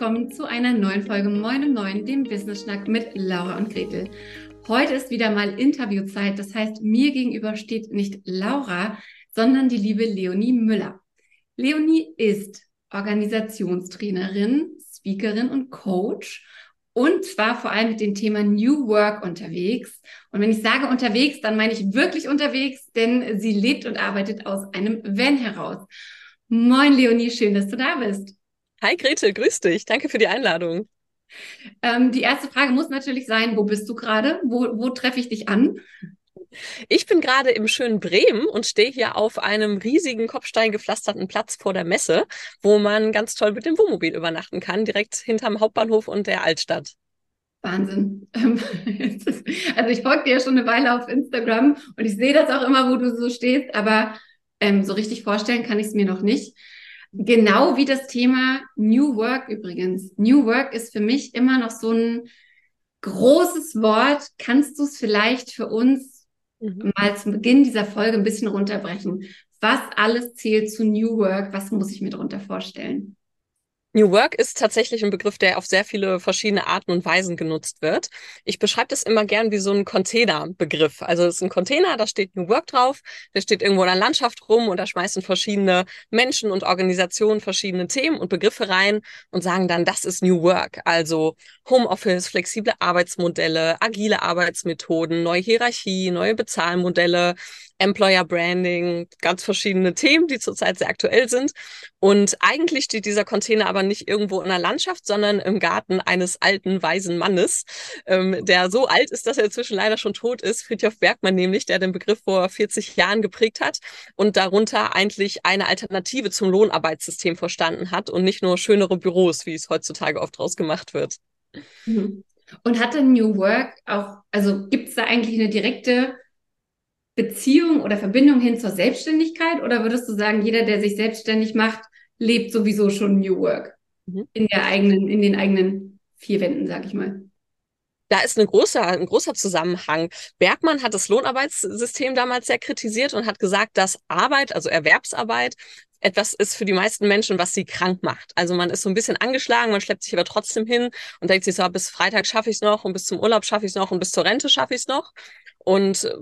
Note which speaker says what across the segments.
Speaker 1: willkommen zu einer neuen Folge Moin um 9, dem Business Schnack mit Laura und Gretel. Heute ist wieder mal Interviewzeit, das heißt, mir gegenüber steht nicht Laura, sondern die liebe Leonie Müller. Leonie ist Organisationstrainerin, Speakerin und Coach und zwar vor allem mit dem Thema New Work unterwegs. Und wenn ich sage unterwegs, dann meine ich wirklich unterwegs, denn sie lebt und arbeitet aus einem Van heraus. Moin Leonie, schön, dass du da bist.
Speaker 2: Hi Grete, grüß dich. Danke für die Einladung.
Speaker 1: Ähm, die erste Frage muss natürlich sein, wo bist du gerade? Wo, wo treffe ich dich an?
Speaker 2: Ich bin gerade im schönen Bremen und stehe hier auf einem riesigen kopfsteingepflasterten Platz vor der Messe, wo man ganz toll mit dem Wohnmobil übernachten kann, direkt hinterm Hauptbahnhof und der Altstadt.
Speaker 1: Wahnsinn. also ich folge dir ja schon eine Weile auf Instagram und ich sehe das auch immer, wo du so stehst, aber ähm, so richtig vorstellen kann ich es mir noch nicht. Genau wie das Thema New Work übrigens. New Work ist für mich immer noch so ein großes Wort. Kannst du es vielleicht für uns mhm. mal zum Beginn dieser Folge ein bisschen runterbrechen? Was alles zählt zu New Work? Was muss ich mir darunter vorstellen?
Speaker 2: New Work ist tatsächlich ein Begriff, der auf sehr viele verschiedene Arten und Weisen genutzt wird. Ich beschreibe das immer gern wie so ein Containerbegriff. Also es ist ein Container, da steht New Work drauf, der steht irgendwo in der Landschaft rum und da schmeißen verschiedene Menschen und Organisationen verschiedene Themen und Begriffe rein und sagen dann, das ist New Work. Also Homeoffice, flexible Arbeitsmodelle, agile Arbeitsmethoden, neue Hierarchie, neue Bezahlmodelle, Employer Branding, ganz verschiedene Themen, die zurzeit sehr aktuell sind. Und eigentlich steht dieser Container aber nicht irgendwo in der Landschaft, sondern im Garten eines alten, weisen Mannes, ähm, der so alt ist, dass er inzwischen leider schon tot ist. Friedhof Bergmann nämlich, der den Begriff vor 40 Jahren geprägt hat und darunter eigentlich eine Alternative zum Lohnarbeitssystem verstanden hat und nicht nur schönere Büros, wie es heutzutage oft draus gemacht wird.
Speaker 1: Mhm. Und hatte New Work auch, also gibt es da eigentlich eine direkte Beziehung oder Verbindung hin zur Selbstständigkeit? Oder würdest du sagen, jeder, der sich selbstständig macht, lebt sowieso schon New Work mhm. in der eigenen, in den eigenen vier Wänden, sag ich mal?
Speaker 2: da ist eine große, ein großer Zusammenhang. Bergmann hat das Lohnarbeitssystem damals sehr kritisiert und hat gesagt, dass Arbeit, also Erwerbsarbeit, etwas ist für die meisten Menschen, was sie krank macht. Also man ist so ein bisschen angeschlagen, man schleppt sich aber trotzdem hin und denkt sich so, bis Freitag schaffe ich es noch und bis zum Urlaub schaffe ich es noch und bis zur Rente schaffe ich es noch und äh,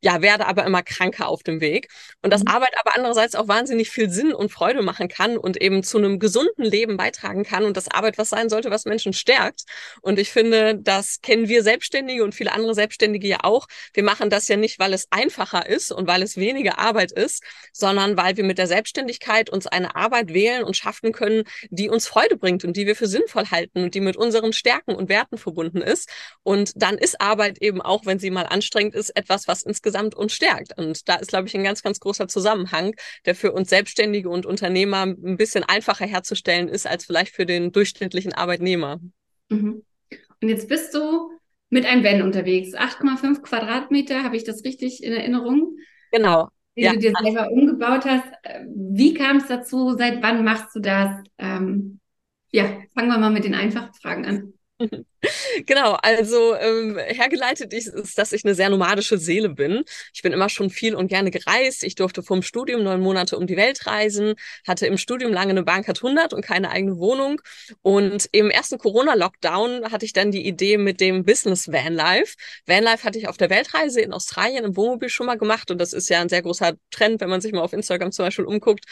Speaker 2: ja, werde aber immer kranker auf dem Weg. Und dass mhm. Arbeit aber andererseits auch wahnsinnig viel Sinn und Freude machen kann und eben zu einem gesunden Leben beitragen kann und dass Arbeit was sein sollte, was Menschen stärkt. Und ich finde, das kennen wir Selbstständige und viele andere Selbstständige ja auch. Wir machen das ja nicht, weil es einfacher ist und weil es weniger Arbeit ist, sondern weil wir mit der Selbstständigkeit uns eine Arbeit wählen und schaffen können, die uns Freude bringt und die wir für sinnvoll halten und die mit unseren Stärken und Werten verbunden ist. Und dann ist Arbeit eben auch, wenn sie mal anstrengend anstrengend ist, etwas, was insgesamt uns stärkt. Und da ist, glaube ich, ein ganz, ganz großer Zusammenhang, der für uns Selbstständige und Unternehmer ein bisschen einfacher herzustellen ist als vielleicht für den durchschnittlichen Arbeitnehmer.
Speaker 1: Mhm. Und jetzt bist du mit einem Van unterwegs. 8,5 Quadratmeter, habe ich das richtig in Erinnerung?
Speaker 2: Genau.
Speaker 1: Die ja. du dir selber umgebaut hast. Wie kam es dazu? Seit wann machst du das? Ähm, ja, fangen wir mal mit den einfachen Fragen an.
Speaker 2: Genau, also ähm, hergeleitet ist, dass ich eine sehr nomadische Seele bin. Ich bin immer schon viel und gerne gereist. Ich durfte vom Studium neun Monate um die Welt reisen, hatte im Studium lange eine Bankart 100 und keine eigene Wohnung. Und im ersten Corona-Lockdown hatte ich dann die Idee mit dem Business Vanlife. Vanlife hatte ich auf der Weltreise in Australien im Wohnmobil schon mal gemacht und das ist ja ein sehr großer Trend, wenn man sich mal auf Instagram zum Beispiel umguckt.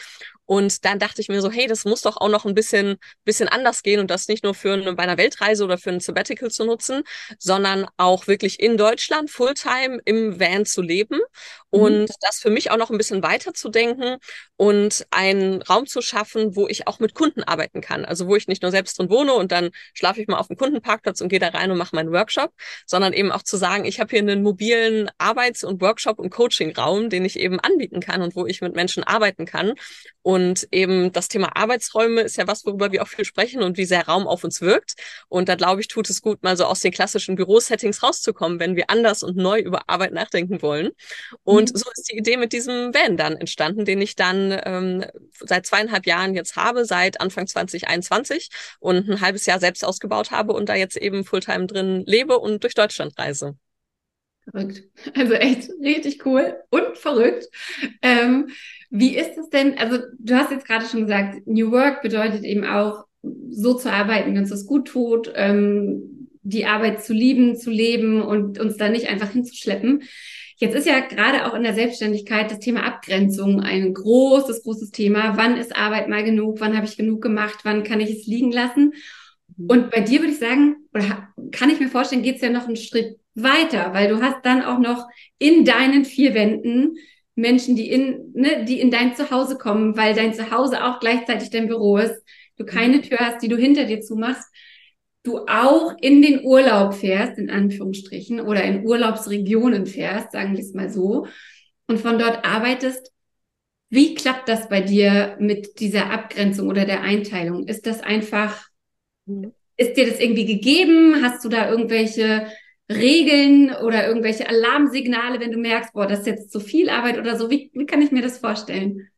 Speaker 2: Und dann dachte ich mir so, hey, das muss doch auch noch ein bisschen, bisschen anders gehen und das nicht nur für eine, bei einer Weltreise oder für ein Sabbatical zu nutzen, sondern auch wirklich in Deutschland Fulltime im Van zu leben mhm. und mhm. das für mich auch noch ein bisschen weiter zu denken und einen Raum zu schaffen, wo ich auch mit Kunden arbeiten kann. Also wo ich nicht nur selbst drin wohne und dann schlafe ich mal auf dem Kundenparkplatz und gehe da rein und mache meinen Workshop, sondern eben auch zu sagen, ich habe hier einen mobilen Arbeits- und Workshop- und Coaching-Raum, den ich eben anbieten kann und wo ich mit Menschen arbeiten kann. Und eben das Thema Arbeitsräume ist ja was, worüber wir auch viel sprechen und wie sehr Raum auf uns wirkt. Und da glaube ich, tut es gut, mal so aus den klassischen Bürosettings rauszukommen, wenn wir anders und neu über Arbeit nachdenken wollen. Und mhm. so ist die Idee mit diesem Van dann entstanden, den ich dann ähm, seit zweieinhalb Jahren jetzt habe, seit Anfang 2021 und ein halbes Jahr selbst ausgebaut habe und da jetzt eben Fulltime drin lebe und durch Deutschland reise.
Speaker 1: Verrückt. Also echt richtig cool und verrückt. Ähm, wie ist es denn? Also, du hast jetzt gerade schon gesagt, New Work bedeutet eben auch so zu arbeiten, wie uns das gut tut, ähm, die Arbeit zu lieben, zu leben und uns da nicht einfach hinzuschleppen. Jetzt ist ja gerade auch in der Selbstständigkeit das Thema Abgrenzung ein großes, großes Thema. Wann ist Arbeit mal genug? Wann habe ich genug gemacht? Wann kann ich es liegen lassen? Mhm. Und bei dir würde ich sagen, oder kann ich mir vorstellen, geht es ja noch einen Schritt weiter, weil du hast dann auch noch in deinen vier Wänden Menschen, die in, ne, die in dein Zuhause kommen, weil dein Zuhause auch gleichzeitig dein Büro ist, du keine mhm. Tür hast, die du hinter dir zumachst, du auch in den Urlaub fährst, in Anführungsstrichen, oder in Urlaubsregionen fährst, sagen wir es mal so, und von dort arbeitest. Wie klappt das bei dir mit dieser Abgrenzung oder der Einteilung? Ist das einfach, mhm. ist dir das irgendwie gegeben? Hast du da irgendwelche Regeln oder irgendwelche Alarmsignale, wenn du merkst, boah, das ist jetzt zu viel Arbeit oder so? Wie, wie kann ich mir das vorstellen?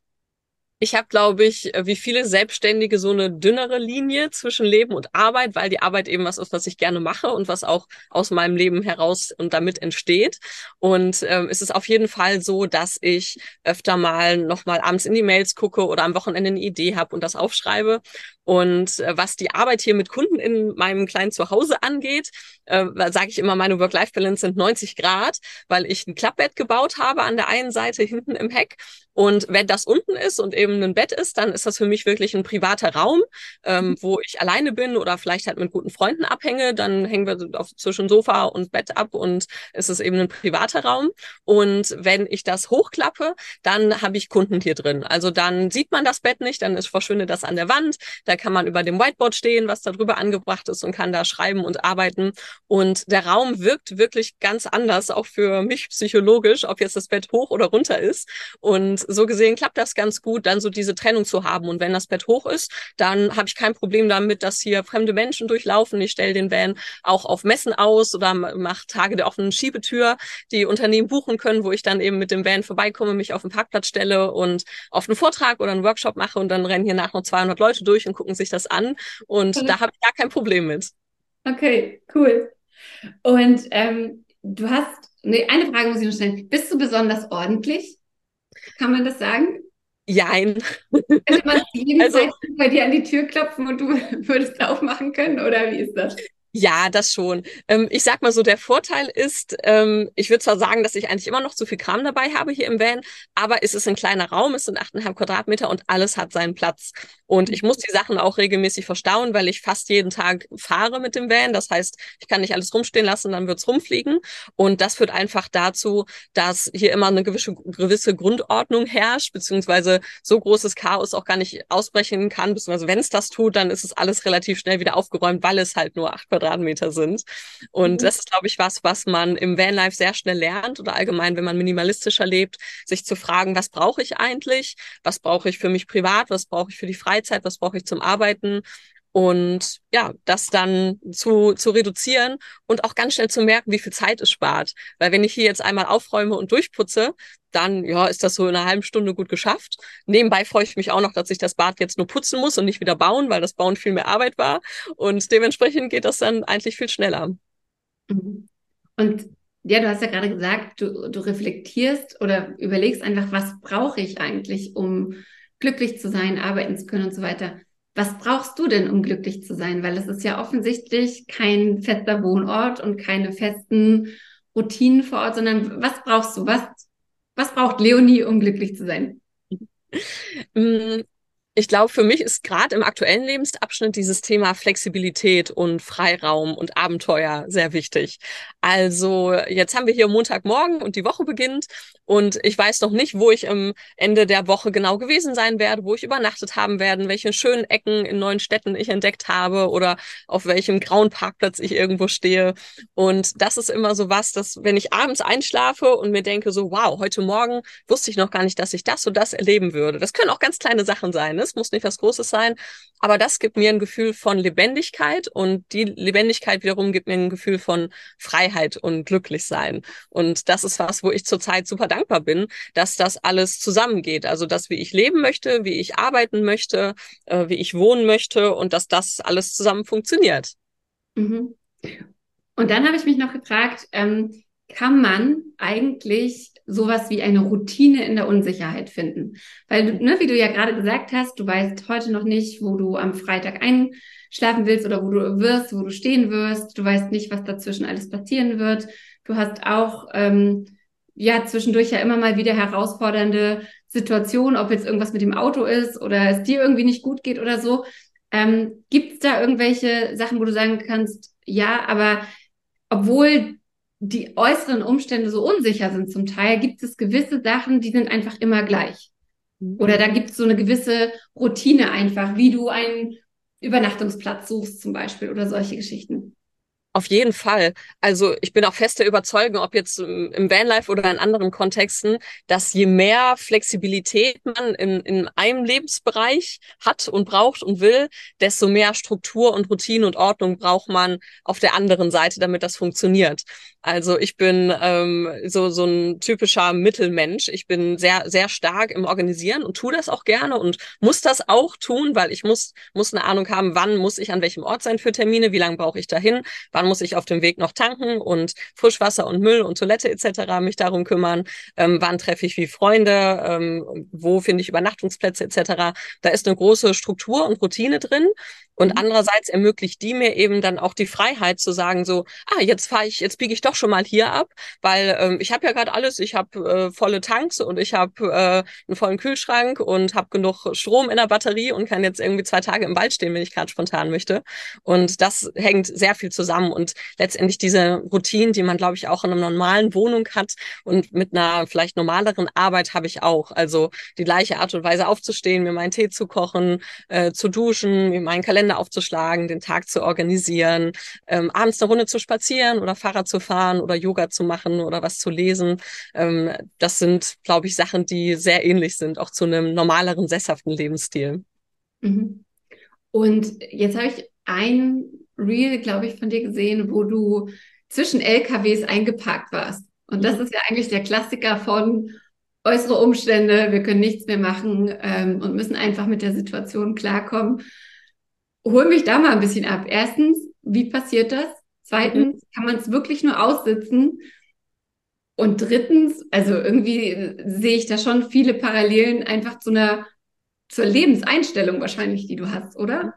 Speaker 2: Ich habe, glaube ich, wie viele Selbstständige so eine dünnere Linie zwischen Leben und Arbeit, weil die Arbeit eben was ist, was ich gerne mache und was auch aus meinem Leben heraus und damit entsteht. Und ähm, es ist auf jeden Fall so, dass ich öfter mal nochmal abends in die Mails gucke oder am Wochenende eine Idee habe und das aufschreibe. Und äh, was die Arbeit hier mit Kunden in meinem kleinen Zuhause angeht, äh, sage ich immer, meine Work-Life-Balance sind 90 Grad, weil ich ein Klappbett gebaut habe an der einen Seite hinten im Heck. Und wenn das unten ist und eben ein Bett ist, dann ist das für mich wirklich ein privater Raum, ähm, mhm. wo ich alleine bin oder vielleicht halt mit guten Freunden abhänge. Dann hängen wir auf, zwischen Sofa und Bett ab und es ist eben ein privater Raum. Und wenn ich das hochklappe, dann habe ich Kunden hier drin. Also dann sieht man das Bett nicht, dann ist verschwindet das an der Wand. Da kann man über dem Whiteboard stehen, was da drüber angebracht ist und kann da schreiben und arbeiten. Und der Raum wirkt wirklich ganz anders, auch für mich psychologisch, ob jetzt das Bett hoch oder runter ist. Und so gesehen klappt das ganz gut, dann so diese Trennung zu haben. Und wenn das Bett hoch ist, dann habe ich kein Problem damit, dass hier fremde Menschen durchlaufen. Ich stelle den Van auch auf Messen aus oder mache Tage der offenen Schiebetür, die Unternehmen buchen können, wo ich dann eben mit dem Van vorbeikomme, mich auf den Parkplatz stelle und auf einen Vortrag oder einen Workshop mache und dann rennen hier nach noch 200 Leute durch und gucken sich das an. Und mhm. da habe ich gar kein Problem mit.
Speaker 1: Okay, cool. Und ähm, du hast, nee, eine Frage muss ich noch stellen. Bist du besonders ordentlich? Kann man das sagen?
Speaker 2: Jein.
Speaker 1: Könnte man jeden also, bei dir an die Tür klopfen und du würdest aufmachen können oder wie ist das?
Speaker 2: Ja, das schon. Ähm, ich sag mal so, der Vorteil ist, ähm, ich würde zwar sagen, dass ich eigentlich immer noch zu viel Kram dabei habe hier im Van, aber es ist ein kleiner Raum, es sind achteinhalb Quadratmeter und alles hat seinen Platz. Und ich muss die Sachen auch regelmäßig verstauen, weil ich fast jeden Tag fahre mit dem Van. Das heißt, ich kann nicht alles rumstehen lassen, dann wird's rumfliegen. Und das führt einfach dazu, dass hier immer eine gewisse, gewisse Grundordnung herrscht, beziehungsweise so großes Chaos auch gar nicht ausbrechen kann, beziehungsweise wenn es das tut, dann ist es alles relativ schnell wieder aufgeräumt, weil es halt nur acht Quadratmeter sind. Und mhm. das ist, glaube ich, was, was man im Vanlife sehr schnell lernt oder allgemein, wenn man minimalistischer lebt, sich zu fragen, was brauche ich eigentlich? Was brauche ich für mich privat? Was brauche ich für die Freizeit? Was brauche ich zum Arbeiten? Und ja, das dann zu, zu reduzieren und auch ganz schnell zu merken, wie viel Zeit es spart. Weil wenn ich hier jetzt einmal aufräume und durchputze, dann ja, ist das so in einer halben Stunde gut geschafft. Nebenbei freue ich mich auch noch, dass ich das Bad jetzt nur putzen muss und nicht wieder bauen, weil das Bauen viel mehr Arbeit war. Und dementsprechend geht das dann eigentlich viel schneller.
Speaker 1: Mhm. Und ja, du hast ja gerade gesagt, du, du reflektierst oder überlegst einfach, was brauche ich eigentlich, um glücklich zu sein, arbeiten zu können und so weiter. Was brauchst du denn, um glücklich zu sein? Weil es ist ja offensichtlich kein fester Wohnort und keine festen Routinen vor Ort, sondern was brauchst du? Was, was braucht Leonie, um glücklich zu sein?
Speaker 2: Ich glaube, für mich ist gerade im aktuellen Lebensabschnitt dieses Thema Flexibilität und Freiraum und Abenteuer sehr wichtig. Also jetzt haben wir hier Montagmorgen und die Woche beginnt und ich weiß noch nicht, wo ich am Ende der Woche genau gewesen sein werde, wo ich übernachtet haben werde, welche schönen Ecken in neuen Städten ich entdeckt habe oder auf welchem grauen Parkplatz ich irgendwo stehe. Und das ist immer so was, dass wenn ich abends einschlafe und mir denke so, wow, heute Morgen wusste ich noch gar nicht, dass ich das und das erleben würde. Das können auch ganz kleine Sachen sein. Ne? Es muss nicht was Großes sein, aber das gibt mir ein Gefühl von Lebendigkeit und die Lebendigkeit wiederum gibt mir ein Gefühl von Freiheit und glücklich sein. Und das ist was, wo ich zurzeit super dankbar bin, dass das alles zusammengeht. Also, dass wie ich leben möchte, wie ich arbeiten möchte, äh, wie ich wohnen möchte und dass das alles zusammen funktioniert.
Speaker 1: Mhm. Und dann habe ich mich noch gefragt, ähm, kann man eigentlich sowas wie eine Routine in der Unsicherheit finden? Weil, ne, wie du ja gerade gesagt hast, du weißt heute noch nicht, wo du am Freitag einschlafen willst oder wo du wirst, wo du stehen wirst. Du weißt nicht, was dazwischen alles passieren wird. Du hast auch ähm, ja zwischendurch ja immer mal wieder herausfordernde Situationen, ob jetzt irgendwas mit dem Auto ist oder es dir irgendwie nicht gut geht oder so. Ähm, Gibt es da irgendwelche Sachen, wo du sagen kannst, ja, aber obwohl die äußeren Umstände so unsicher sind zum Teil, gibt es gewisse Sachen, die sind einfach immer gleich. Mhm. Oder da gibt es so eine gewisse Routine einfach, wie du einen Übernachtungsplatz suchst zum Beispiel oder solche Geschichten.
Speaker 2: Auf jeden Fall. Also ich bin auch fester Überzeugung, ob jetzt im Vanlife oder in anderen Kontexten, dass je mehr Flexibilität man in, in einem Lebensbereich hat und braucht und will, desto mehr Struktur und Routine und Ordnung braucht man auf der anderen Seite, damit das funktioniert. Also ich bin ähm, so, so ein typischer Mittelmensch. Ich bin sehr, sehr stark im Organisieren und tue das auch gerne und muss das auch tun, weil ich muss, muss eine Ahnung haben, wann muss ich an welchem Ort sein für Termine, wie lange brauche ich dahin, wann muss ich auf dem Weg noch tanken und Frischwasser und Müll und Toilette etc. mich darum kümmern, ähm, wann treffe ich wie Freunde, ähm, wo finde ich Übernachtungsplätze etc. Da ist eine große Struktur und Routine drin. Und mhm. andererseits ermöglicht die mir eben dann auch die Freiheit zu sagen, so, ah, jetzt fahre ich, jetzt biege ich doch schon mal hier ab, weil ähm, ich habe ja gerade alles, ich habe äh, volle Tanks und ich habe äh, einen vollen Kühlschrank und habe genug Strom in der Batterie und kann jetzt irgendwie zwei Tage im Wald stehen, wenn ich gerade spontan möchte. Und das hängt sehr viel zusammen. Und letztendlich diese Routinen, die man, glaube ich, auch in einer normalen Wohnung hat und mit einer vielleicht normaleren Arbeit habe ich auch. Also die gleiche Art und Weise aufzustehen, mir meinen Tee zu kochen, äh, zu duschen, mir meinen Kalender aufzuschlagen, den Tag zu organisieren, ähm, abends eine Runde zu spazieren oder Fahrrad zu fahren oder Yoga zu machen oder was zu lesen. Ähm, das sind, glaube ich, Sachen, die sehr ähnlich sind, auch zu einem normaleren, sesshaften Lebensstil.
Speaker 1: Mhm. Und jetzt habe ich ein Reel, glaube ich, von dir gesehen, wo du zwischen LKWs eingeparkt warst. Und das ist ja eigentlich der Klassiker von äußere Umstände, wir können nichts mehr machen ähm, und müssen einfach mit der Situation klarkommen hol mich da mal ein bisschen ab. Erstens, wie passiert das? Zweitens, mhm. kann man es wirklich nur aussitzen? Und drittens, also irgendwie sehe ich da schon viele Parallelen einfach zu einer, zur Lebenseinstellung wahrscheinlich, die du hast, oder?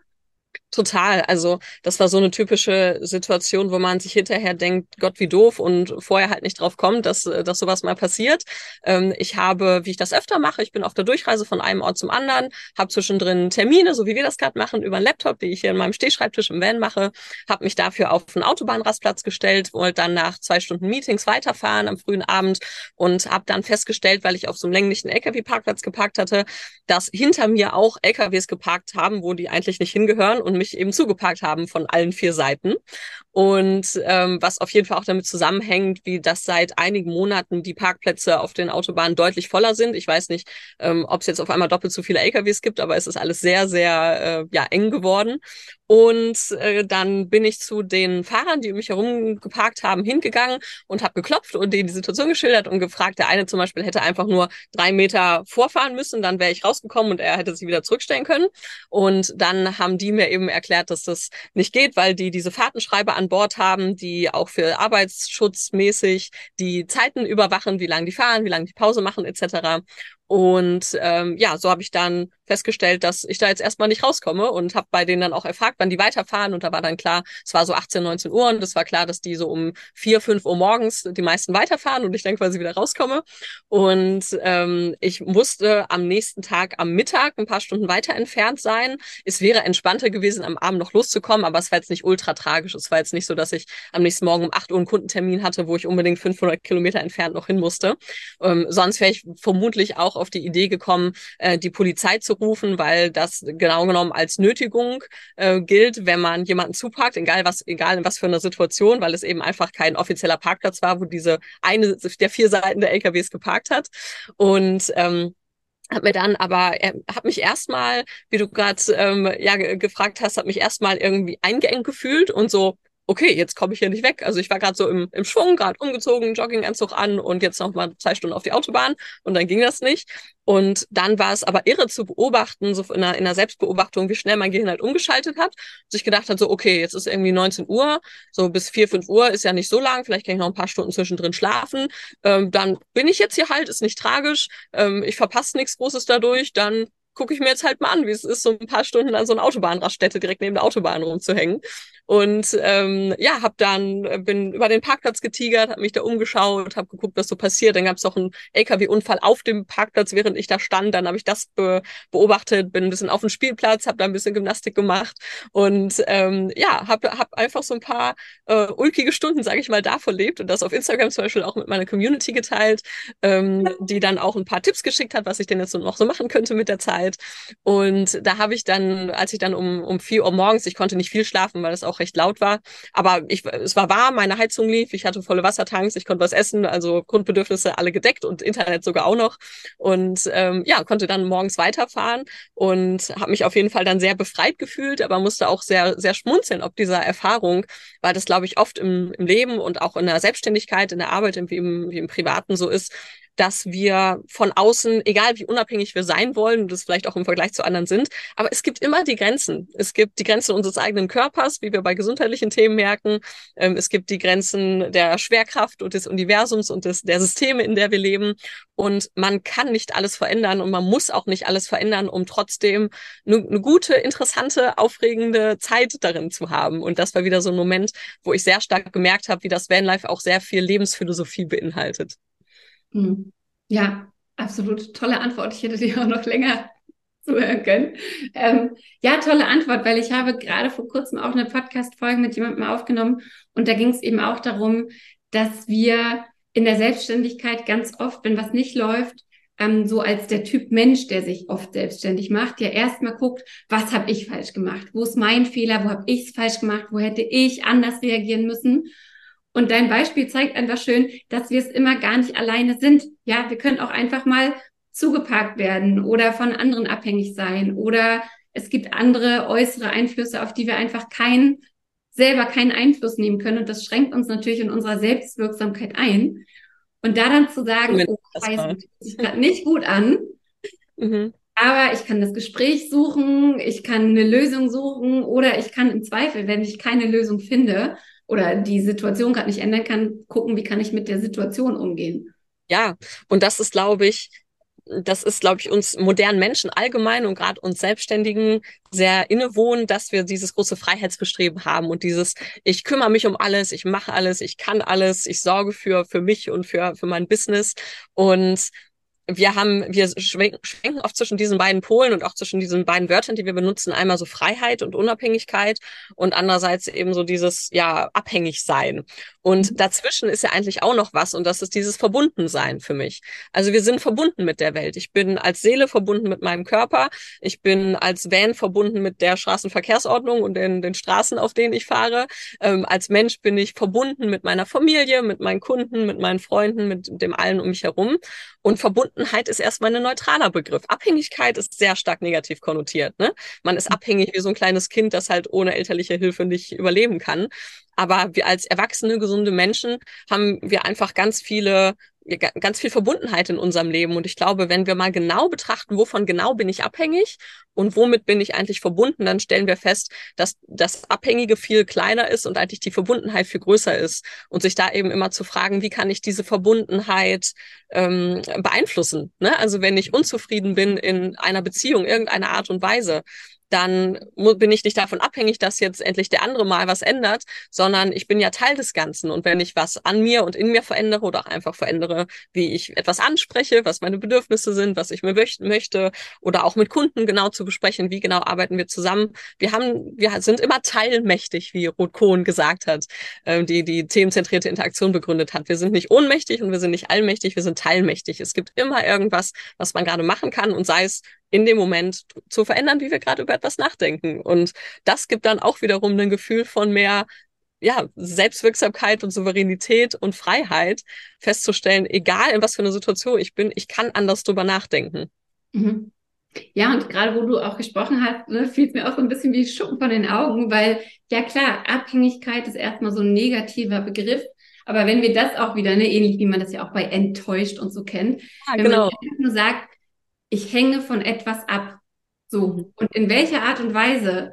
Speaker 2: Total. Also das war so eine typische Situation, wo man sich hinterher denkt, Gott, wie doof und vorher halt nicht drauf kommt, dass, äh, dass sowas mal passiert. Ähm, ich habe, wie ich das öfter mache, ich bin auf der Durchreise von einem Ort zum anderen, habe zwischendrin Termine, so wie wir das gerade machen, über einen Laptop, die ich hier in meinem Stehschreibtisch im Van mache, habe mich dafür auf einen Autobahnrastplatz gestellt, wollte dann nach zwei Stunden Meetings weiterfahren am frühen Abend und habe dann festgestellt, weil ich auf so einem länglichen LKW-Parkplatz geparkt hatte, dass hinter mir auch LKWs geparkt haben, wo die eigentlich nicht hingehören und mich eben zugeparkt haben von allen vier Seiten. Und ähm, was auf jeden Fall auch damit zusammenhängt, wie das seit einigen Monaten die Parkplätze auf den Autobahnen deutlich voller sind. Ich weiß nicht, ähm, ob es jetzt auf einmal doppelt so viele LKWs gibt, aber es ist alles sehr, sehr äh, ja, eng geworden. Und äh, dann bin ich zu den Fahrern, die um mich herum geparkt haben, hingegangen und habe geklopft und denen die Situation geschildert und gefragt. Der eine zum Beispiel hätte einfach nur drei Meter vorfahren müssen, dann wäre ich rausgekommen und er hätte sich wieder zurückstellen können. Und dann haben die mir eben erklärt, dass das nicht geht, weil die diese Fahrtenschreiber an Bord haben, die auch für arbeitsschutzmäßig die Zeiten überwachen, wie lange die fahren, wie lange die Pause machen etc. Und ähm, ja, so habe ich dann festgestellt, dass ich da jetzt erstmal nicht rauskomme und habe bei denen dann auch erfragt, wann die weiterfahren. Und da war dann klar, es war so 18, 19 Uhr und es war klar, dass die so um 4, 5 Uhr morgens die meisten weiterfahren und ich dann quasi wieder rauskomme. Und ähm, ich musste am nächsten Tag am Mittag ein paar Stunden weiter entfernt sein. Es wäre entspannter gewesen, am Abend noch loszukommen, aber es war jetzt nicht ultra tragisch. Es war jetzt nicht so, dass ich am nächsten Morgen um 8 Uhr einen Kundentermin hatte, wo ich unbedingt 500 Kilometer entfernt noch hin musste. Ähm, sonst wäre ich vermutlich auch auf die Idee gekommen, äh, die Polizei zu rufen, weil das genau genommen als Nötigung äh, gilt, wenn man jemanden zuparkt, egal was, egal in was für einer Situation, weil es eben einfach kein offizieller Parkplatz war, wo diese eine der vier Seiten der LKWs geparkt hat. Und ähm, hat mir dann aber er hat mich erstmal, wie du gerade ähm, ja gefragt hast, hat mich erstmal irgendwie eingeengt gefühlt und so okay, jetzt komme ich hier nicht weg. Also ich war gerade so im, im Schwung, gerade umgezogen, Jogginganzug an und jetzt noch mal zwei Stunden auf die Autobahn und dann ging das nicht. Und dann war es aber irre zu beobachten, so in einer, in einer Selbstbeobachtung, wie schnell mein Gehirn halt umgeschaltet hat. Dass ich gedacht hat, so, okay, jetzt ist irgendwie 19 Uhr, so bis 4, 5 Uhr ist ja nicht so lang, vielleicht kann ich noch ein paar Stunden zwischendrin schlafen. Ähm, dann bin ich jetzt hier halt, ist nicht tragisch, ähm, ich verpasse nichts Großes dadurch, dann gucke ich mir jetzt halt mal an, wie es ist, so ein paar Stunden an so einer Autobahnraststätte direkt neben der Autobahn rumzuhängen. Und ähm, ja, hab dann äh, bin über den Parkplatz getigert, habe mich da umgeschaut, habe geguckt, was so passiert. Dann gab es auch einen LKW-Unfall auf dem Parkplatz, während ich da stand. Dann habe ich das be beobachtet, bin ein bisschen auf dem Spielplatz, habe da ein bisschen Gymnastik gemacht und ähm, ja, habe hab einfach so ein paar äh, ulkige Stunden, sage ich mal, da verlebt und das auf Instagram zum Beispiel auch mit meiner Community geteilt, ähm, die dann auch ein paar Tipps geschickt hat, was ich denn jetzt noch so machen könnte mit der Zeit. Und da habe ich dann, als ich dann um um vier Uhr morgens, ich konnte nicht viel schlafen, weil das auch auch recht laut war. Aber ich, es war warm, meine Heizung lief, ich hatte volle Wassertanks, ich konnte was essen, also Grundbedürfnisse alle gedeckt und Internet sogar auch noch. Und ähm, ja, konnte dann morgens weiterfahren und habe mich auf jeden Fall dann sehr befreit gefühlt, aber musste auch sehr, sehr schmunzeln ob dieser Erfahrung, weil das, glaube ich, oft im, im Leben und auch in der Selbstständigkeit, in der Arbeit, wie im, wie im Privaten so ist, dass wir von außen, egal wie unabhängig wir sein wollen, das vielleicht auch im Vergleich zu anderen sind, aber es gibt immer die Grenzen. Es gibt die Grenzen unseres eigenen Körpers, wie wir bei gesundheitlichen Themen merken. Ähm, es gibt die Grenzen der Schwerkraft und des Universums und des, der Systeme, in der wir leben. Und man kann nicht alles verändern und man muss auch nicht alles verändern, um trotzdem eine, eine gute, interessante, aufregende Zeit darin zu haben. Und das war wieder so ein Moment, wo ich sehr stark gemerkt habe, wie das Vanlife auch sehr viel Lebensphilosophie beinhaltet.
Speaker 1: Hm. Ja, absolut tolle Antwort. Ich hätte dir auch noch länger zuhören können. Ähm, ja, tolle Antwort, weil ich habe gerade vor kurzem auch eine Podcast-Folge mit jemandem aufgenommen und da ging es eben auch darum, dass wir in der Selbstständigkeit ganz oft, wenn was nicht läuft, ähm, so als der Typ Mensch, der sich oft selbstständig macht, ja erstmal guckt, was habe ich falsch gemacht? Wo ist mein Fehler? Wo habe ich es falsch gemacht? Wo hätte ich anders reagieren müssen? Und dein Beispiel zeigt einfach schön, dass wir es immer gar nicht alleine sind. Ja, wir können auch einfach mal zugepackt werden oder von anderen abhängig sein oder es gibt andere äußere Einflüsse, auf die wir einfach keinen, selber keinen Einfluss nehmen können. Und das schränkt uns natürlich in unserer Selbstwirksamkeit ein. Und da dann zu sagen, oh, das sich gerade nicht gut an, mhm. aber ich kann das Gespräch suchen, ich kann eine Lösung suchen oder ich kann im Zweifel, wenn ich keine Lösung finde, oder die Situation gerade nicht ändern kann, gucken, wie kann ich mit der Situation umgehen.
Speaker 2: Ja, und das ist, glaube ich, das ist, glaube ich, uns modernen Menschen allgemein und gerade uns Selbstständigen sehr innewohnen, dass wir dieses große Freiheitsbestreben haben und dieses, ich kümmere mich um alles, ich mache alles, ich kann alles, ich sorge für, für mich und für, für mein Business. Und wir haben, wir schwenken oft zwischen diesen beiden Polen und auch zwischen diesen beiden Wörtern, die wir benutzen, einmal so Freiheit und Unabhängigkeit und andererseits eben so dieses, ja, abhängig sein. Und mhm. dazwischen ist ja eigentlich auch noch was und das ist dieses Verbundensein für mich. Also wir sind verbunden mit der Welt. Ich bin als Seele verbunden mit meinem Körper. Ich bin als Van verbunden mit der Straßenverkehrsordnung und den, den Straßen, auf denen ich fahre. Ähm, als Mensch bin ich verbunden mit meiner Familie, mit meinen Kunden, mit meinen Freunden, mit dem allen um mich herum. Und Verbundenheit ist erstmal ein neutraler Begriff. Abhängigkeit ist sehr stark negativ konnotiert. Ne? Man ist abhängig wie so ein kleines Kind, das halt ohne elterliche Hilfe nicht überleben kann. Aber wir als erwachsene, gesunde Menschen haben wir einfach ganz viele ganz viel Verbundenheit in unserem Leben. Und ich glaube, wenn wir mal genau betrachten, wovon genau bin ich abhängig und womit bin ich eigentlich verbunden, dann stellen wir fest, dass das Abhängige viel kleiner ist und eigentlich die Verbundenheit viel größer ist. Und sich da eben immer zu fragen, wie kann ich diese Verbundenheit ähm, beeinflussen? Ne? Also wenn ich unzufrieden bin in einer Beziehung, irgendeiner Art und Weise, dann bin ich nicht davon abhängig, dass jetzt endlich der andere mal was ändert, sondern ich bin ja Teil des Ganzen. Und wenn ich was an mir und in mir verändere oder auch einfach verändere, wie ich etwas anspreche, was meine Bedürfnisse sind, was ich mir möchte oder auch mit Kunden genau zu besprechen, wie genau arbeiten wir zusammen. Wir haben, wir sind immer teilmächtig, wie Ruth Kohn gesagt hat, ähm, die die themenzentrierte Interaktion begründet hat. Wir sind nicht ohnmächtig und wir sind nicht allmächtig, wir sind teilmächtig. Es gibt immer irgendwas, was man gerade machen kann und sei es in dem Moment zu verändern, wie wir gerade über etwas nachdenken. Und das gibt dann auch wiederum ein Gefühl von mehr ja, Selbstwirksamkeit und Souveränität und Freiheit festzustellen, egal in was für einer Situation ich bin, ich kann anders drüber nachdenken.
Speaker 1: Mhm. Ja, und gerade wo du auch gesprochen hast, ne, fiel es mir auch so ein bisschen wie Schuppen von den Augen, weil ja klar, Abhängigkeit ist erstmal so ein negativer Begriff. Aber wenn wir das auch wieder, ne, ähnlich wie man das ja auch bei enttäuscht und so kennt, ja, wenn genau. man nur sagt, ich hänge von etwas ab, so, mhm. und in welcher Art und Weise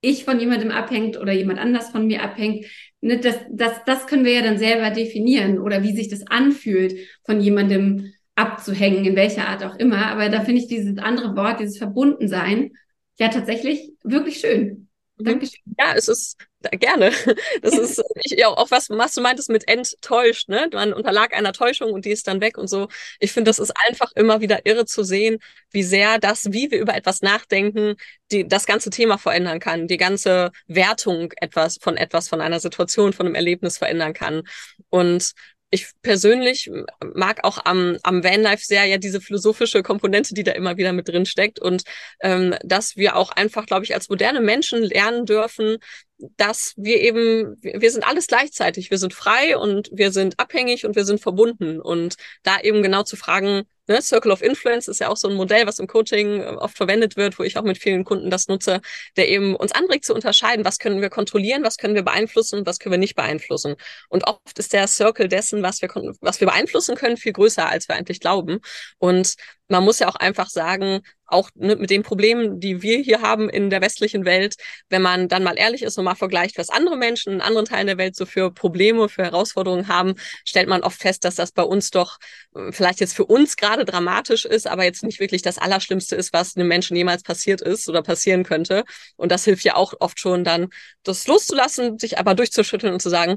Speaker 1: ich von jemandem abhängt oder jemand anders von mir abhängt, ne, das, das, das können wir ja dann selber definieren oder wie sich das anfühlt, von jemandem abzuhängen, in welcher Art auch immer. Aber da finde ich dieses andere Wort, dieses Verbundensein, ja tatsächlich wirklich schön.
Speaker 2: Mhm. Dankeschön. Ja, es ist gerne. Das ist ich, ja auch was, was du meintest mit enttäuscht, ne? Man unterlag einer Täuschung und die ist dann weg und so. Ich finde, das ist einfach immer wieder irre zu sehen, wie sehr das, wie wir über etwas nachdenken, die das ganze Thema verändern kann, die ganze Wertung etwas von etwas, von einer Situation, von einem Erlebnis verändern kann. Und ich persönlich mag auch am, am Vanlife sehr ja diese philosophische Komponente, die da immer wieder mit drin steckt. Und ähm, dass wir auch einfach, glaube ich, als moderne Menschen lernen dürfen, dass wir eben, wir sind alles gleichzeitig. Wir sind frei und wir sind abhängig und wir sind verbunden. Und da eben genau zu fragen, ne, Circle of Influence ist ja auch so ein Modell, was im Coaching äh, oft verwendet wird, wo ich auch mit vielen Kunden das nutze, der eben uns anregt zu unterscheiden, was können wir kontrollieren, was können wir beeinflussen und was können wir nicht beeinflussen. Und oft ist der Circle dessen, was wir, was wir beeinflussen können, viel größer, als wir eigentlich glauben. Und man muss ja auch einfach sagen, auch ne, mit den Problemen, die wir hier haben in der westlichen Welt, wenn man dann mal ehrlich ist und mal vergleicht, was andere Menschen in anderen Teilen der Welt so für Probleme, für Herausforderungen haben, stellt man oft fest, dass das bei uns doch äh, vielleicht jetzt für uns gerade dramatisch ist, aber jetzt nicht wirklich das Allerschlimmste ist, was einem Menschen jemals passiert ist oder passieren könnte. Und das hilft ja auch oft schon dann, das loszulassen, sich aber durchzuschütteln und zu sagen,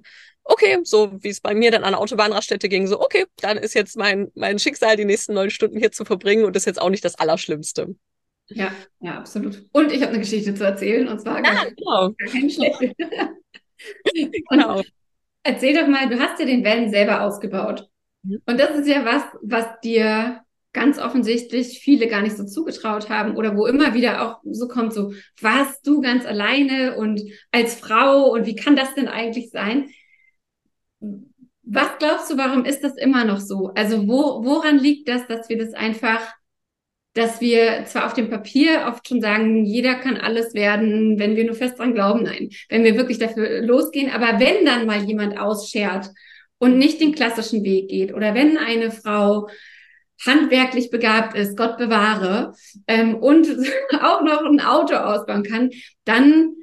Speaker 2: okay, so wie es bei mir dann an der Autobahnraststätte ging, so, okay, dann ist jetzt mein, mein Schicksal, die nächsten neun Stunden hier zu verbringen und ist jetzt auch nicht das Allerschlimmste.
Speaker 1: Ja, ja, absolut. Und ich habe eine Geschichte zu erzählen und zwar gar, genau. gar keine schlechte. genau. Erzähl doch mal, du hast ja den Van selber ausgebaut. Mhm. Und das ist ja was, was dir ganz offensichtlich viele gar nicht so zugetraut haben oder wo immer wieder auch so kommt, so warst du ganz alleine und als Frau und wie kann das denn eigentlich sein? Was glaubst du, warum ist das immer noch so? Also wo, woran liegt das, dass wir das einfach, dass wir zwar auf dem Papier oft schon sagen, jeder kann alles werden, wenn wir nur fest dran glauben, nein, wenn wir wirklich dafür losgehen, aber wenn dann mal jemand ausschert und nicht den klassischen Weg geht oder wenn eine Frau handwerklich begabt ist, Gott bewahre, ähm, und auch noch ein Auto ausbauen kann, dann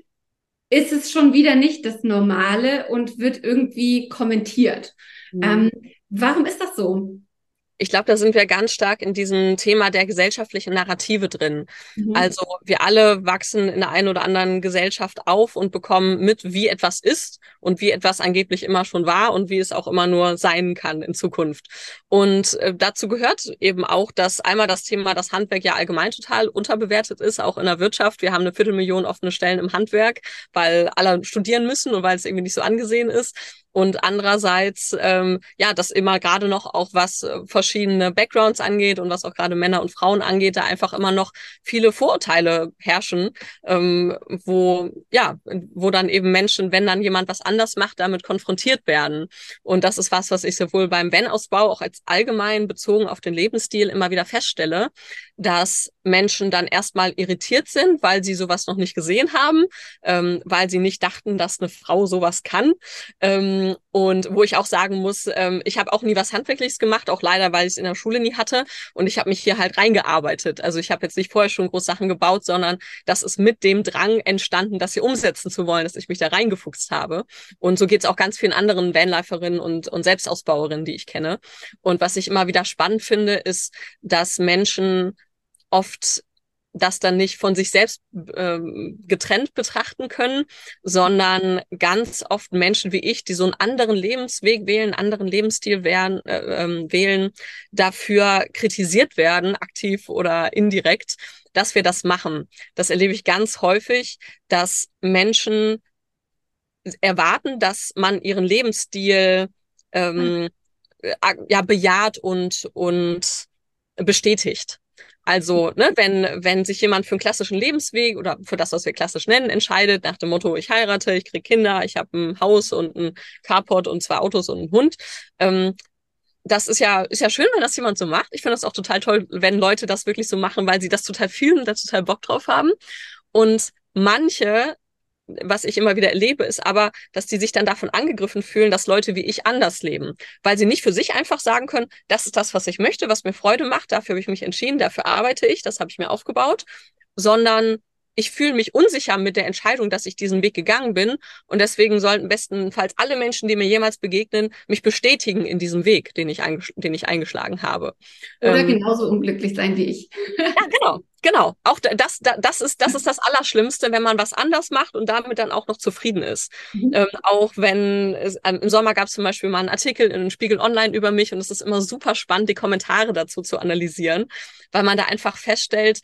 Speaker 1: ist es schon wieder nicht das Normale und wird irgendwie kommentiert. Mhm. Ähm, warum ist das so?
Speaker 2: Ich glaube, da sind wir ganz stark in diesem Thema der gesellschaftlichen Narrative drin. Mhm. Also wir alle wachsen in der einen oder anderen Gesellschaft auf und bekommen mit, wie etwas ist und wie etwas angeblich immer schon war und wie es auch immer nur sein kann in Zukunft. Und äh, dazu gehört eben auch, dass einmal das Thema, das Handwerk ja allgemein total unterbewertet ist, auch in der Wirtschaft. Wir haben eine Viertelmillion offene Stellen im Handwerk, weil alle studieren müssen und weil es irgendwie nicht so angesehen ist und andererseits ähm, ja, dass immer gerade noch auch was äh, verschiedene Backgrounds angeht und was auch gerade Männer und Frauen angeht, da einfach immer noch viele Vorurteile herrschen, ähm, wo ja, wo dann eben Menschen, wenn dann jemand was anders macht, damit konfrontiert werden. Und das ist was, was ich sowohl beim Wenn-Ausbau auch als allgemein bezogen auf den Lebensstil immer wieder feststelle, dass Menschen dann erstmal irritiert sind, weil sie sowas noch nicht gesehen haben, ähm, weil sie nicht dachten, dass eine Frau sowas kann. Ähm, und wo ich auch sagen muss, ähm, ich habe auch nie was Handwerkliches gemacht, auch leider, weil ich es in der Schule nie hatte. Und ich habe mich hier halt reingearbeitet. Also ich habe jetzt nicht vorher schon groß Sachen gebaut, sondern das ist mit dem Drang entstanden, das hier umsetzen zu wollen, dass ich mich da reingefuchst habe. Und so geht es auch ganz vielen anderen Vanliferinnen und, und Selbstausbauerinnen, die ich kenne. Und was ich immer wieder spannend finde, ist, dass Menschen oft das dann nicht von sich selbst ähm, getrennt betrachten können, sondern ganz oft Menschen wie ich, die so einen anderen Lebensweg wählen, einen anderen Lebensstil wählen, äh, äh, wählen, dafür kritisiert werden, aktiv oder indirekt, dass wir das machen. Das erlebe ich ganz häufig, dass Menschen erwarten, dass man ihren Lebensstil ähm, äh, ja bejaht und und bestätigt. Also, ne, wenn, wenn sich jemand für einen klassischen Lebensweg oder für das, was wir klassisch nennen, entscheidet, nach dem Motto, ich heirate, ich kriege Kinder, ich habe ein Haus und ein Carport und zwei Autos und einen Hund, ähm, das ist ja, ist ja schön, wenn das jemand so macht. Ich finde das auch total toll, wenn Leute das wirklich so machen, weil sie das total fühlen und da total Bock drauf haben. Und manche, was ich immer wieder erlebe, ist aber, dass die sich dann davon angegriffen fühlen, dass Leute wie ich anders leben, weil sie nicht für sich einfach sagen können, das ist das, was ich möchte, was mir Freude macht, dafür habe ich mich entschieden, dafür arbeite ich, das habe ich mir aufgebaut, sondern ich fühle mich unsicher mit der Entscheidung, dass ich diesen Weg gegangen bin. Und deswegen sollten bestenfalls alle Menschen, die mir jemals begegnen, mich bestätigen in diesem Weg, den ich, den ich eingeschlagen habe.
Speaker 1: Oder ähm, genauso unglücklich sein wie ich.
Speaker 2: ja, genau. Genau, auch das, das, ist, das ist das Allerschlimmste, wenn man was anders macht und damit dann auch noch zufrieden ist. Mhm. Ähm, auch wenn es, ähm, im Sommer gab es zum Beispiel mal einen Artikel in Spiegel Online über mich und es ist immer super spannend, die Kommentare dazu zu analysieren, weil man da einfach feststellt,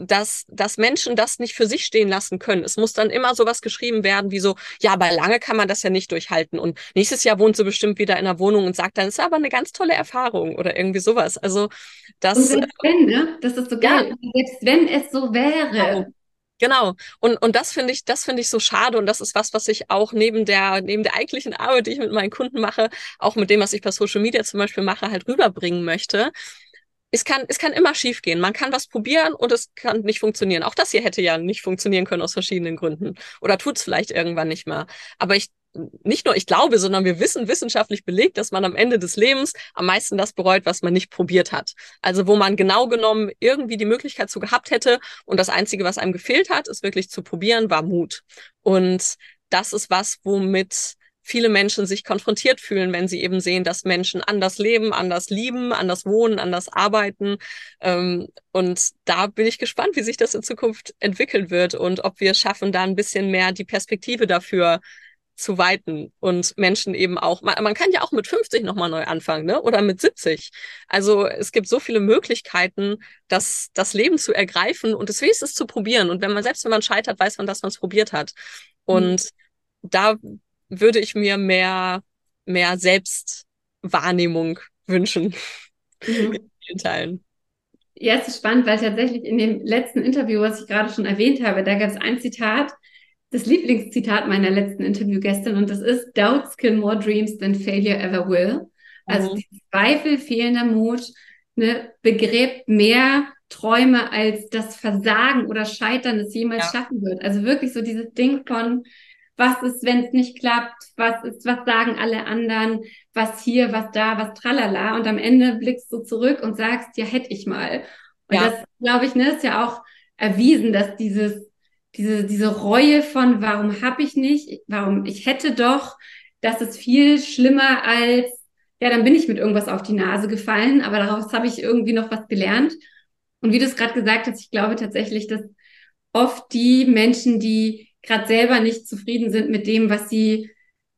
Speaker 2: dass, dass Menschen das nicht für sich stehen lassen können. Es muss dann immer sowas geschrieben werden, wie so, ja, aber lange kann man das ja nicht durchhalten. Und nächstes Jahr wohnt sie bestimmt wieder in einer Wohnung und sagt dann, es ist aber eine ganz tolle Erfahrung oder irgendwie sowas. Also das. Und
Speaker 1: selbst wenn, ne? Das ist so geil. Ja. Selbst wenn es so wäre.
Speaker 2: Genau. Genau. Und, und das finde ich, das finde ich so schade. Und das ist was, was ich auch neben der, neben der eigentlichen Arbeit, die ich mit meinen Kunden mache, auch mit dem, was ich bei Social Media zum Beispiel mache, halt rüberbringen möchte es kann, es kann immer schiefgehen. Man kann was probieren und es kann nicht funktionieren. Auch das hier hätte ja nicht funktionieren können aus verschiedenen Gründen. Oder tut es vielleicht irgendwann nicht mehr. Aber ich, nicht nur ich glaube, sondern wir wissen wissenschaftlich belegt, dass man am Ende des Lebens am meisten das bereut, was man nicht probiert hat. Also wo man genau genommen irgendwie die Möglichkeit zu gehabt hätte und das Einzige, was einem gefehlt hat, ist wirklich zu probieren, war Mut. Und das ist was, womit viele Menschen sich konfrontiert fühlen, wenn sie eben sehen, dass Menschen anders leben, anders lieben, anders wohnen, anders arbeiten. Ähm, und da bin ich gespannt, wie sich das in Zukunft entwickeln wird und ob wir es schaffen, da ein bisschen mehr die Perspektive dafür zu weiten und Menschen eben auch, man, man kann ja auch mit 50 nochmal neu anfangen, ne? Oder mit 70. Also es gibt so viele Möglichkeiten, das, das Leben zu ergreifen und es wenigstens zu probieren. Und wenn man, selbst wenn man scheitert, weiß man, dass man es probiert hat. Und mhm. da würde ich mir mehr, mehr Selbstwahrnehmung wünschen mhm. in vielen Teilen.
Speaker 1: Ja, es ist spannend, weil tatsächlich in dem letzten Interview, was ich gerade schon erwähnt habe, da gab es ein Zitat, das Lieblingszitat meiner letzten Interview gestern und das ist Doubts kill more dreams than failure ever will. Also mhm. Zweifel, fehlender Mut, ne, begräbt mehr Träume als das Versagen oder Scheitern es jemals ja. schaffen wird. Also wirklich so dieses Ding von, was ist, wenn es nicht klappt, was ist, was sagen alle anderen, was hier, was da, was tralala. Und am Ende blickst du zurück und sagst, ja, hätte ich mal. Und ja. das, glaube ich, ne, ist ja auch erwiesen, dass dieses, diese, diese Reue von, warum habe ich nicht, warum ich hätte doch, das ist viel schlimmer als, ja, dann bin ich mit irgendwas auf die Nase gefallen, aber daraus habe ich irgendwie noch was gelernt. Und wie du es gerade gesagt hast, ich glaube tatsächlich, dass oft die Menschen, die gerade selber nicht zufrieden sind mit dem, was sie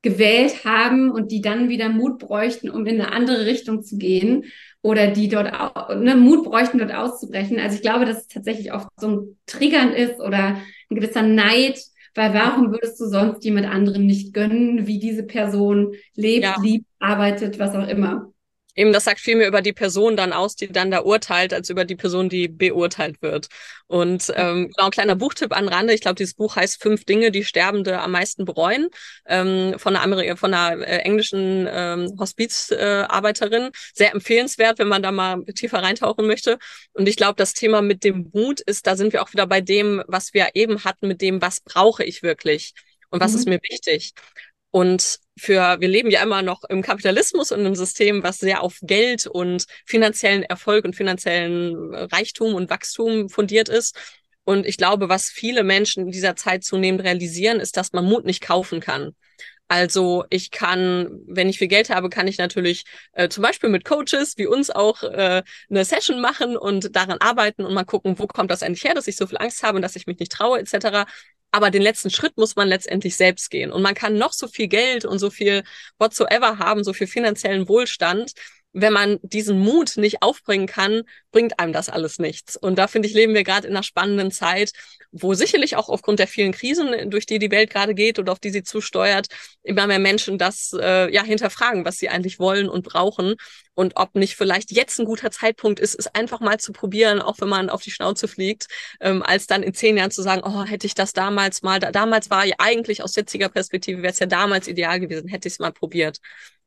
Speaker 1: gewählt haben und die dann wieder Mut bräuchten, um in eine andere Richtung zu gehen oder die dort auch, ne, Mut bräuchten, dort auszubrechen. Also ich glaube, dass es tatsächlich oft so ein Triggern ist oder ein gewisser Neid, weil warum würdest du sonst jemand anderem nicht gönnen, wie diese Person lebt, ja. liebt, arbeitet, was auch immer?
Speaker 2: Eben, das sagt viel mehr über die Person dann aus, die dann da urteilt, als über die Person, die beurteilt wird. Und ähm, genau, ein kleiner Buchtipp an Rande. Ich glaube, dieses Buch heißt Fünf Dinge, die Sterbende am meisten bereuen, ähm, von einer, Ameri von einer äh, englischen ähm, Hospizarbeiterin. Äh, Sehr empfehlenswert, wenn man da mal tiefer reintauchen möchte. Und ich glaube, das Thema mit dem Mut ist, da sind wir auch wieder bei dem, was wir eben hatten, mit dem, was brauche ich wirklich und was mhm. ist mir wichtig. Und für, wir leben ja immer noch im Kapitalismus und im System, was sehr auf Geld und finanziellen Erfolg und finanziellen Reichtum und Wachstum fundiert ist. Und ich glaube, was viele Menschen in dieser Zeit zunehmend realisieren, ist, dass man Mut nicht kaufen kann. Also ich kann, wenn ich viel Geld habe, kann ich natürlich äh, zum Beispiel mit Coaches wie uns auch äh, eine Session machen und daran arbeiten und mal gucken, wo kommt das eigentlich her, dass ich so viel Angst habe und dass ich mich nicht traue etc. Aber den letzten Schritt muss man letztendlich selbst gehen. Und man kann noch so viel Geld und so viel whatsoever haben, so viel finanziellen Wohlstand. Wenn man diesen Mut nicht aufbringen kann, bringt einem das alles nichts. Und da finde ich, leben wir gerade in einer spannenden Zeit, wo sicherlich auch aufgrund der vielen Krisen, durch die die Welt gerade geht und auf die sie zusteuert, immer mehr Menschen das äh, ja hinterfragen, was sie eigentlich wollen und brauchen und ob nicht vielleicht jetzt ein guter Zeitpunkt ist, es einfach mal zu probieren, auch wenn man auf die Schnauze fliegt, ähm, als dann in zehn Jahren zu sagen, oh, hätte ich das damals mal, da, damals war ja eigentlich aus jetziger Perspektive wäre es ja damals ideal gewesen, hätte ich es mal probiert.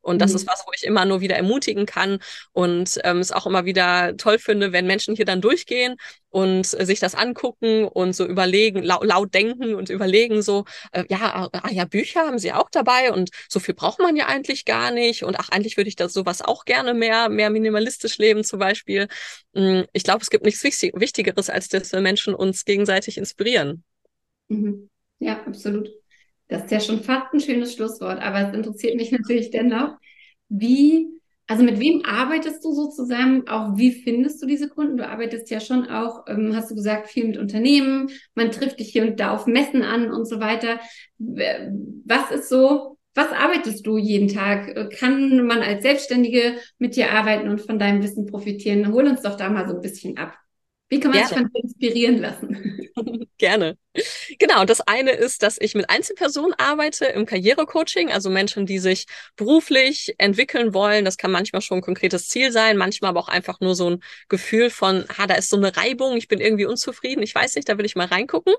Speaker 2: Und das mhm. ist was, wo ich immer nur wieder ermutigen kann und ähm, es auch immer wieder toll finde, wenn Menschen hier dann durchgehen und äh, sich das angucken und so überlegen, lau laut denken und überlegen so, äh, ja, ah, ja, Bücher haben sie auch dabei und so viel braucht man ja eigentlich gar nicht und ach, eigentlich würde ich das sowas auch gerne mehr, mehr minimalistisch leben zum Beispiel. Hm, ich glaube, es gibt nichts Wichtigeres, als dass wir Menschen uns gegenseitig inspirieren.
Speaker 1: Mhm. Ja, absolut. Das ist ja schon fast ein schönes Schlusswort, aber es interessiert mich natürlich dennoch, wie, also mit wem arbeitest du so zusammen? Auch wie findest du diese Kunden? Du arbeitest ja schon auch, ähm, hast du gesagt, viel mit Unternehmen. Man trifft dich hier und da auf Messen an und so weiter. Was ist so, was arbeitest du jeden Tag? Kann man als Selbstständige mit dir arbeiten und von deinem Wissen profitieren? Hol uns doch da mal so ein bisschen ab. Wie kann man Gerne. sich von dir inspirieren lassen?
Speaker 2: Gerne. Genau, das eine ist, dass ich mit Einzelpersonen arbeite im Karrierecoaching, also Menschen, die sich beruflich entwickeln wollen. Das kann manchmal schon ein konkretes Ziel sein, manchmal aber auch einfach nur so ein Gefühl von, ha, da ist so eine Reibung, ich bin irgendwie unzufrieden, ich weiß nicht, da will ich mal reingucken.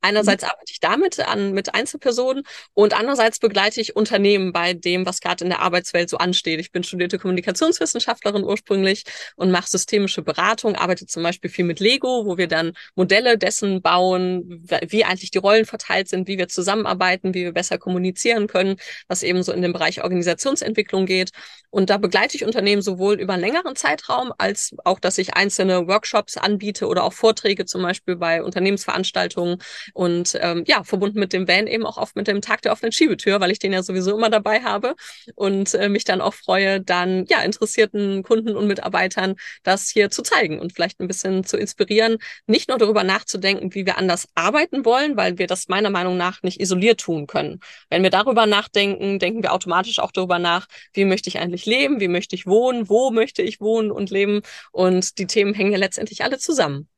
Speaker 2: Einerseits mhm. arbeite ich damit an mit Einzelpersonen und andererseits begleite ich Unternehmen bei dem, was gerade in der Arbeitswelt so ansteht. Ich bin studierte Kommunikationswissenschaftlerin ursprünglich und mache systemische Beratung, arbeite zum Beispiel viel mit Lego, wo wir dann Modelle dessen bauen, wie eigentlich die Rollen verteilt sind, wie wir zusammenarbeiten, wie wir besser kommunizieren können, was eben so in den Bereich Organisationsentwicklung geht. Und da begleite ich Unternehmen sowohl über einen längeren Zeitraum, als auch, dass ich einzelne Workshops anbiete oder auch Vorträge zum Beispiel bei Unternehmensveranstaltungen und ähm, ja, verbunden mit dem Van eben auch oft mit dem Tag der offenen Schiebetür, weil ich den ja sowieso immer dabei habe und äh, mich dann auch freue, dann ja interessierten Kunden und Mitarbeitern das hier zu zeigen und vielleicht ein bisschen zu inspirieren, nicht nur darüber nachzudenken, wie wir anders arbeiten wollen, weil wir das meiner Meinung nach nicht isoliert tun können. Wenn wir darüber nachdenken, denken wir automatisch auch darüber nach, wie möchte ich eigentlich leben, wie möchte ich wohnen, wo möchte ich wohnen und leben. Und die Themen hängen ja letztendlich alle zusammen.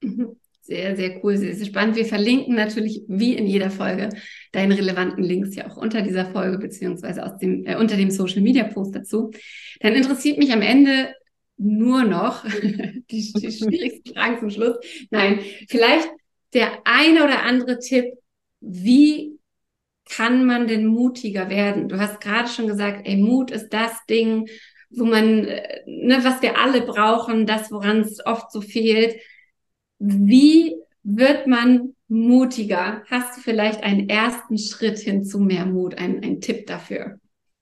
Speaker 1: Mhm. Sehr, sehr cool, sehr, sehr spannend. Wir verlinken natürlich wie in jeder Folge deine relevanten Links ja auch unter dieser Folge beziehungsweise aus dem, äh, unter dem Social Media Post dazu. Dann interessiert mich am Ende nur noch die, die schwierigsten Fragen zum Schluss. Nein, vielleicht der eine oder andere Tipp, wie kann man denn mutiger werden? Du hast gerade schon gesagt, ey, Mut ist das Ding, wo man, äh, ne, was wir alle brauchen, das, woran es oft so fehlt. Wie wird man mutiger? Hast du vielleicht einen ersten Schritt hin zu mehr Mut, einen, einen Tipp dafür?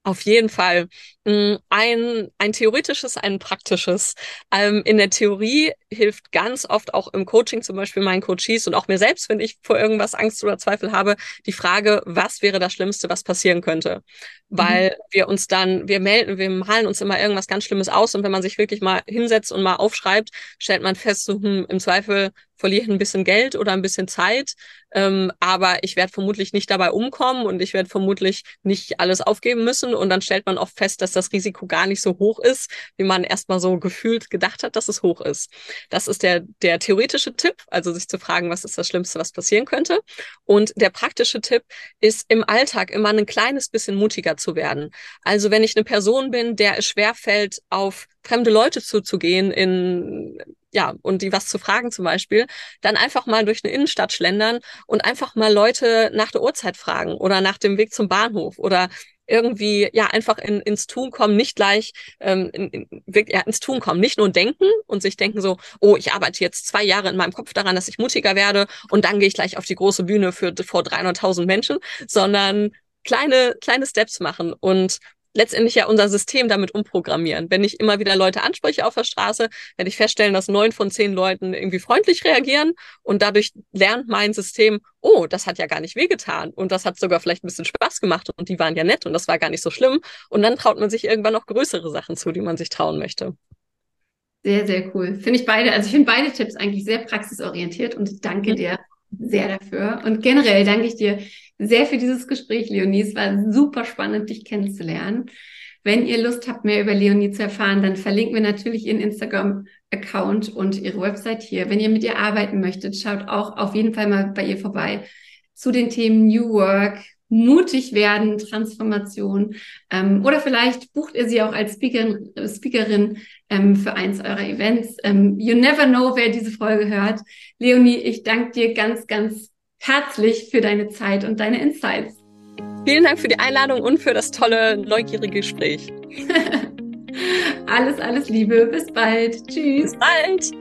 Speaker 2: Auf jeden Fall. Mm, ein, ein theoretisches, ein praktisches. Ähm, in der Theorie hilft ganz oft auch im Coaching zum Beispiel meinen Coaches und auch mir selbst, wenn ich vor irgendwas Angst oder Zweifel habe, die Frage, was wäre das Schlimmste, was passieren könnte? Weil mhm. wir uns dann, wir melden, wir malen uns immer irgendwas ganz Schlimmes aus und wenn man sich wirklich mal hinsetzt und mal aufschreibt, stellt man fest, so, hm, im Zweifel verliere ich ein bisschen Geld oder ein bisschen Zeit, ähm, aber ich werde vermutlich nicht dabei umkommen und ich werde vermutlich nicht alles aufgeben müssen und dann stellt man oft fest, dass das Risiko gar nicht so hoch ist, wie man erstmal so gefühlt gedacht hat, dass es hoch ist. Das ist der, der theoretische Tipp, also sich zu fragen, was ist das Schlimmste, was passieren könnte. Und der praktische Tipp ist im Alltag immer ein kleines bisschen mutiger zu werden. Also wenn ich eine Person bin, der es schwerfällt, auf fremde Leute zuzugehen in ja, und die was zu fragen zum Beispiel, dann einfach mal durch eine Innenstadt schlendern und einfach mal Leute nach der Uhrzeit fragen oder nach dem Weg zum Bahnhof oder irgendwie ja einfach in, ins Tun kommen, nicht gleich ähm, in, in, ja, ins Tun kommen, nicht nur denken und sich denken so, oh, ich arbeite jetzt zwei Jahre in meinem Kopf daran, dass ich mutiger werde und dann gehe ich gleich auf die große Bühne für vor 300.000 Menschen, sondern kleine kleine Steps machen und letztendlich ja unser System damit umprogrammieren. Wenn ich immer wieder Leute anspreche auf der Straße, werde ich feststellen, dass neun von zehn Leuten irgendwie freundlich reagieren und dadurch lernt mein System, oh, das hat ja gar nicht wehgetan und das hat sogar vielleicht ein bisschen Spaß gemacht und die waren ja nett und das war gar nicht so schlimm und dann traut man sich irgendwann noch größere Sachen zu, die man sich trauen möchte.
Speaker 1: Sehr, sehr cool. Finde ich beide, also ich finde beide Tipps eigentlich sehr praxisorientiert und danke mhm. dir sehr dafür. Und generell danke ich dir sehr für dieses Gespräch, Leonie. Es war super spannend, dich kennenzulernen. Wenn ihr Lust habt, mehr über Leonie zu erfahren, dann verlinken wir natürlich ihren Instagram-Account und ihre Website hier. Wenn ihr mit ihr arbeiten möchtet, schaut auch auf jeden Fall mal bei ihr vorbei zu den Themen New Work, mutig werden, Transformation. Ähm, oder vielleicht bucht ihr sie auch als Speakerin, Speakerin ähm, für eins eurer Events. Ähm, you never know, wer diese Folge hört. Leonie, ich danke dir ganz, ganz herzlich für deine Zeit und deine Insights.
Speaker 2: Vielen Dank für die Einladung und für das tolle, neugierige Gespräch.
Speaker 1: alles, alles Liebe. Bis bald. Tschüss.
Speaker 2: Bis bald.